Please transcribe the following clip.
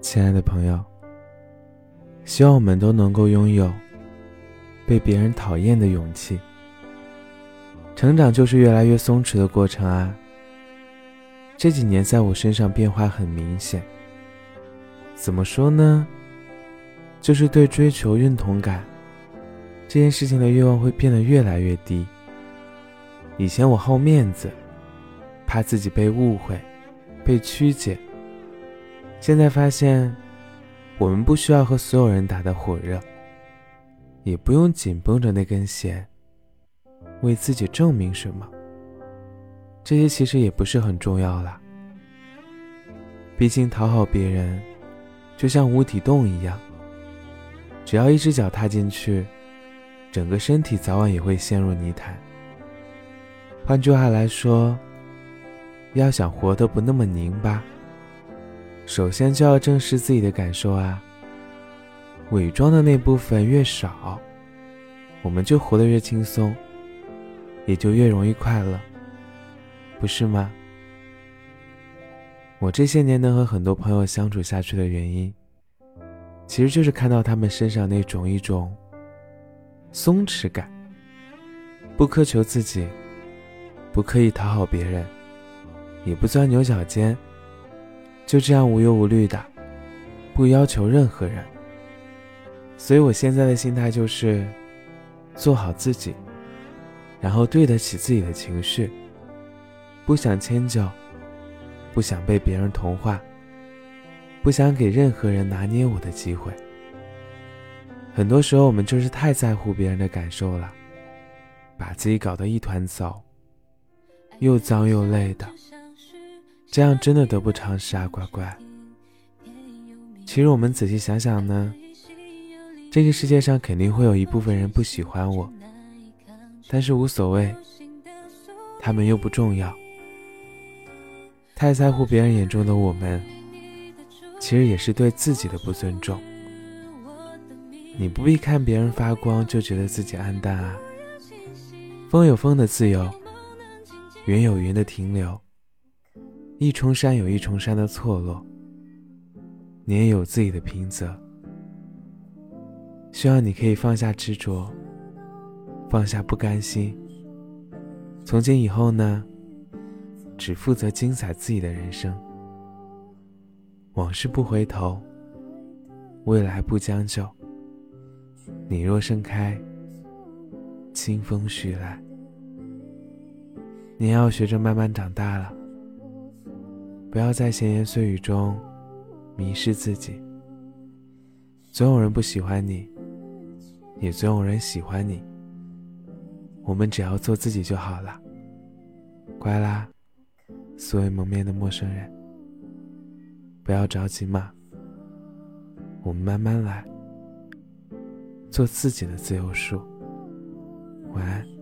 亲爱的朋友，希望我们都能够拥有被别人讨厌的勇气。成长就是越来越松弛的过程啊。这几年在我身上变化很明显。怎么说呢？就是对追求认同感这件事情的欲望会变得越来越低。以前我好面子，怕自己被误会、被曲解。现在发现，我们不需要和所有人打得火热，也不用紧绷着那根弦，为自己证明什么。这些其实也不是很重要啦。毕竟讨好别人，就像无底洞一样，只要一只脚踏进去，整个身体早晚也会陷入泥潭。换句话来说，要想活得不那么拧巴。首先就要正视自己的感受啊。伪装的那部分越少，我们就活得越轻松，也就越容易快乐，不是吗？我这些年能和很多朋友相处下去的原因，其实就是看到他们身上那种一种松弛感，不苛求自己，不刻意讨好别人，也不钻牛角尖。就这样无忧无虑的，不要求任何人。所以我现在的心态就是，做好自己，然后对得起自己的情绪。不想迁就，不想被别人同化，不想给任何人拿捏我的机会。很多时候我们就是太在乎别人的感受了，把自己搞得一团糟，又脏又累的。这样真的得不偿失啊，乖乖。其实我们仔细想想呢，这个世界上肯定会有一部分人不喜欢我，但是无所谓，他们又不重要。太在乎别人眼中的我们，其实也是对自己的不尊重。你不必看别人发光就觉得自己黯淡啊。风有风的自由，云有云的停留。一重山有一重山的错落，你也有自己的平仄。希望你可以放下执着，放下不甘心。从今以后呢，只负责精彩自己的人生。往事不回头，未来不将就。你若盛开，清风徐来。你要学着慢慢长大了。不要在闲言碎语中迷失自己。总有人不喜欢你，也总有人喜欢你。我们只要做自己就好了。乖啦，素未谋面的陌生人。不要着急嘛，我们慢慢来，做自己的自由树。晚安。